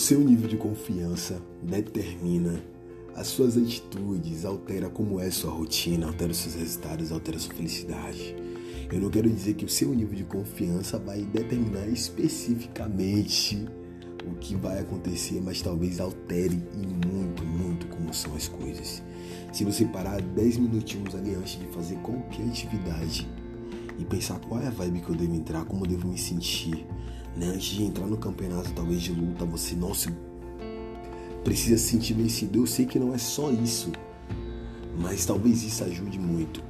seu nível de confiança determina as suas atitudes, altera como é sua rotina, altera seus resultados, altera sua felicidade. Eu não quero dizer que o seu nível de confiança vai determinar especificamente o que vai acontecer, mas talvez altere e muito, muito como são as coisas. Se você parar 10 minutinhos ali antes de fazer qualquer atividade e pensar qual é a vibe que eu devo entrar, como eu devo me sentir, né? Antes de entrar no campeonato, talvez de luta, você, nossa, precisa se sentir vencido. Eu sei que não é só isso, mas talvez isso ajude muito.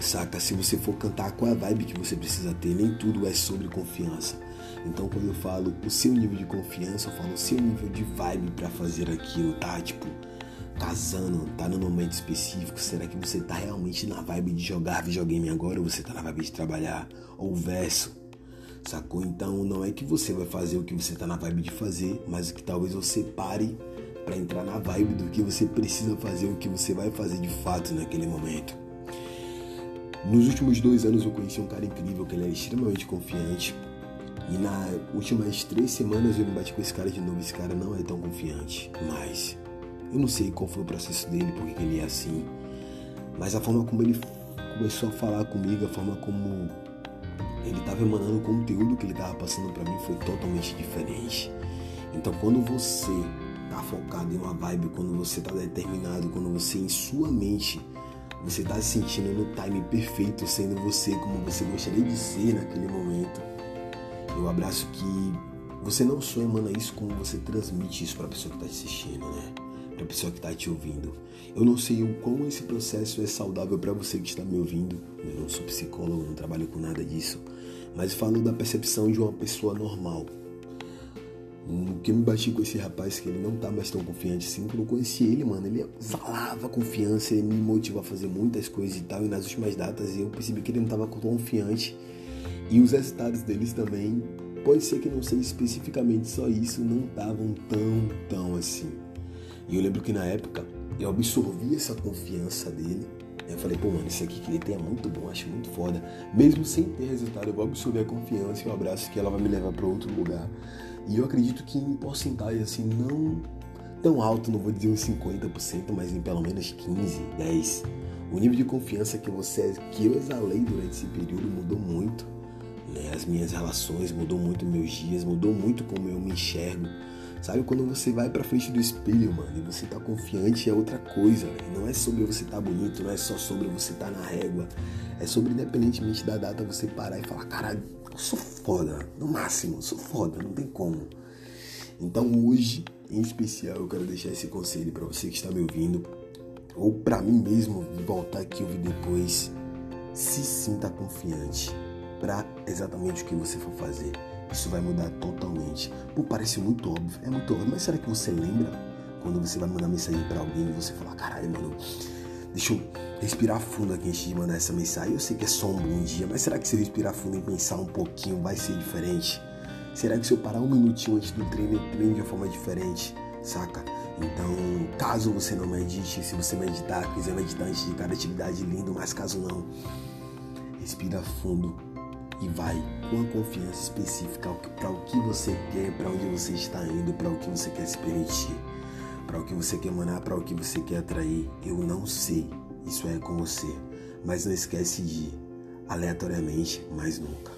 Saca? Se você for cantar, qual é a vibe que você precisa ter? Nem tudo é sobre confiança. Então, quando eu falo o seu nível de confiança, eu falo o seu nível de vibe para fazer aquilo, tá? Tipo, casando, tá no momento específico. Será que você tá realmente na vibe de jogar videogame agora ou você tá na vibe de trabalhar? Ou verso? Sacou? Então não é que você vai fazer o que você tá na vibe de fazer, mas que talvez você pare para entrar na vibe do que você precisa fazer, o que você vai fazer de fato naquele momento. Nos últimos dois anos eu conheci um cara incrível, que ele era extremamente confiante. E nas últimas três semanas eu me bati com esse cara de novo. Esse cara não é tão confiante, mas eu não sei qual foi o processo dele, porque ele é assim. Mas a forma como ele começou a falar comigo, a forma como ele estava emanando o conteúdo que ele estava passando para mim foi totalmente diferente. Então, quando você está focado em uma vibe, quando você está determinado, quando você em sua mente você está se sentindo no time perfeito, sendo você como você gostaria de ser naquele momento, eu abraço que você não só emana isso, como você transmite isso para a pessoa que está assistindo, né? Para a pessoa que está te ouvindo. Eu não sei o quão esse processo é saudável para você que está me ouvindo. Eu não sou psicólogo, não trabalho com nada disso mas falo da percepção de uma pessoa normal. O que me bati com esse rapaz que ele não tá mais tão confiante assim, quando eu conheci ele, mano, ele exalava confiança, ele me motivou a fazer muitas coisas e tal, e nas últimas datas eu percebi que ele não tava confiante. E os resultados deles também, pode ser que não seja especificamente só isso, não estavam tão, tão assim. E eu lembro que na época eu absorvi essa confiança dele eu falei, pô, mano, isso aqui que ele tem é muito bom, acho muito foda. Mesmo sem ter resultado, eu vou absorver a confiança e o abraço que ela vai me levar para outro lugar. E eu acredito que em porcentagem, assim, não tão alto, não vou dizer uns 50%, mas em pelo menos 15, 10. O nível de confiança que você que eu exalei durante esse período mudou muito. Né? As minhas relações mudou muito meus dias, mudou muito como eu me enxergo Sabe quando você vai pra frente do espelho, mano, e você tá confiante é outra coisa. Não é sobre você tá bonito, não é só sobre você tá na régua. É sobre, independentemente da data, você parar e falar, caralho, eu sou foda, no máximo, sou foda, não tem como. Então hoje, em especial, eu quero deixar esse conselho para você que está me ouvindo, ou para mim mesmo voltar aqui e ouvir depois. Se sinta confiante para exatamente o que você for fazer isso vai mudar totalmente. Pô, parece muito óbvio, é muito óbvio, mas será que você lembra quando você vai mandar mensagem para alguém e você fala, caralho, mano, deixa eu respirar fundo aqui antes de mandar essa mensagem. Eu sei que é só um bom dia, mas será que se eu respirar fundo e pensar um pouquinho vai ser diferente? Será que se eu parar um minutinho antes do treino, eu treino de uma forma diferente? Saca? Então, caso você não medite, se você meditar, quiser meditar antes de cada atividade, lindo, mas caso não, respira fundo e vai com a confiança específica para o que você quer, para onde você está indo, para o que você quer se permitir, para o que você quer mandar, para o que você quer atrair. Eu não sei, isso é com você, mas não esquece de aleatoriamente mais nunca.